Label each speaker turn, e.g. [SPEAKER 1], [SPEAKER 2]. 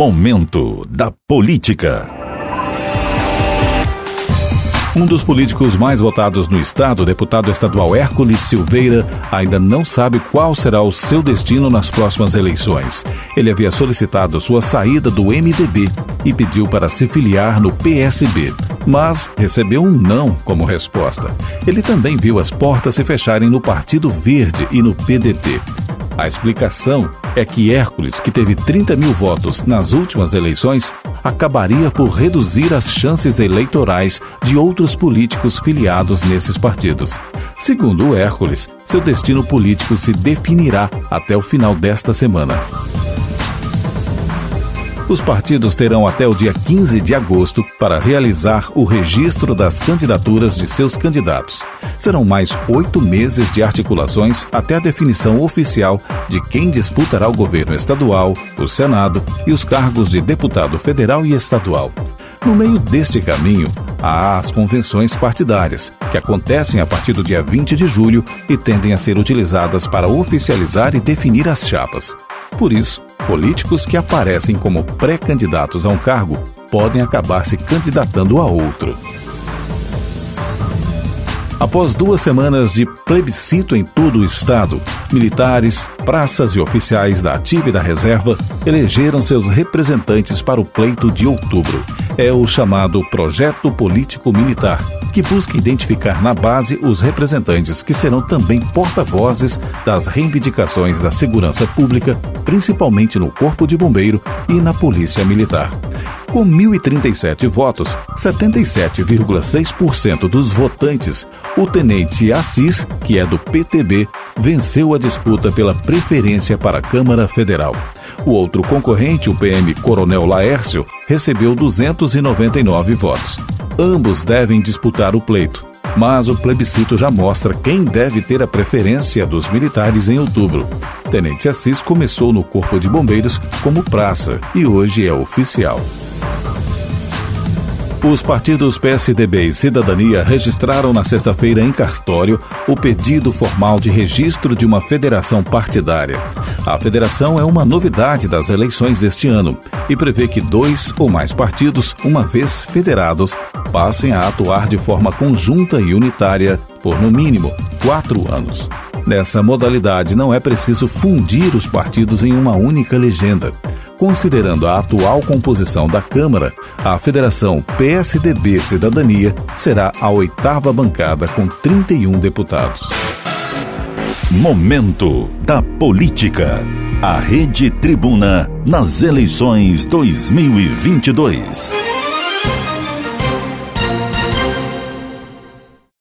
[SPEAKER 1] Momento da Política. Um dos políticos mais votados no estado, o deputado estadual Hércules Silveira, ainda não sabe qual será o seu destino nas próximas eleições. Ele havia solicitado sua saída do MDB e pediu para se filiar no PSB, mas recebeu um não como resposta. Ele também viu as portas se fecharem no Partido Verde e no PDT. A explicação é que Hércules, que teve 30 mil votos nas últimas eleições, acabaria por reduzir as chances eleitorais de outros políticos filiados nesses partidos. Segundo Hércules, seu destino político se definirá até o final desta semana. Os partidos terão até o dia 15 de agosto para realizar o registro das candidaturas de seus candidatos. Serão mais oito meses de articulações até a definição oficial de quem disputará o governo estadual, o Senado e os cargos de deputado federal e estadual. No meio deste caminho, há as convenções partidárias, que acontecem a partir do dia 20 de julho e tendem a ser utilizadas para oficializar e definir as chapas. Por isso, políticos que aparecem como pré-candidatos a um cargo podem acabar se candidatando a outro. Após duas semanas de plebiscito em todo o estado, militares, praças e oficiais da ativa e da reserva elegeram seus representantes para o pleito de outubro. É o chamado Projeto Político Militar, que busca identificar na base os representantes que serão também porta-vozes das reivindicações da segurança pública, principalmente no Corpo de Bombeiro e na Polícia Militar. Com 1.037 votos, 77,6% dos votantes, o tenente Assis, que é do PTB, venceu a disputa pela preferência para a Câmara Federal. O outro concorrente, o PM Coronel Laércio, recebeu 299 votos. Ambos devem disputar o pleito, mas o plebiscito já mostra quem deve ter a preferência dos militares em outubro. Tenente Assis começou no Corpo de Bombeiros como praça e hoje é oficial. Os partidos PSDB e Cidadania registraram na sexta-feira em cartório o pedido formal de registro de uma federação partidária. A federação é uma novidade das eleições deste ano e prevê que dois ou mais partidos, uma vez federados, passem a atuar de forma conjunta e unitária por, no mínimo, quatro anos. Nessa modalidade, não é preciso fundir os partidos em uma única legenda. Considerando a atual composição da Câmara, a Federação PSDB Cidadania será a oitava bancada com 31 deputados. Momento da Política. A Rede Tribuna nas eleições 2022.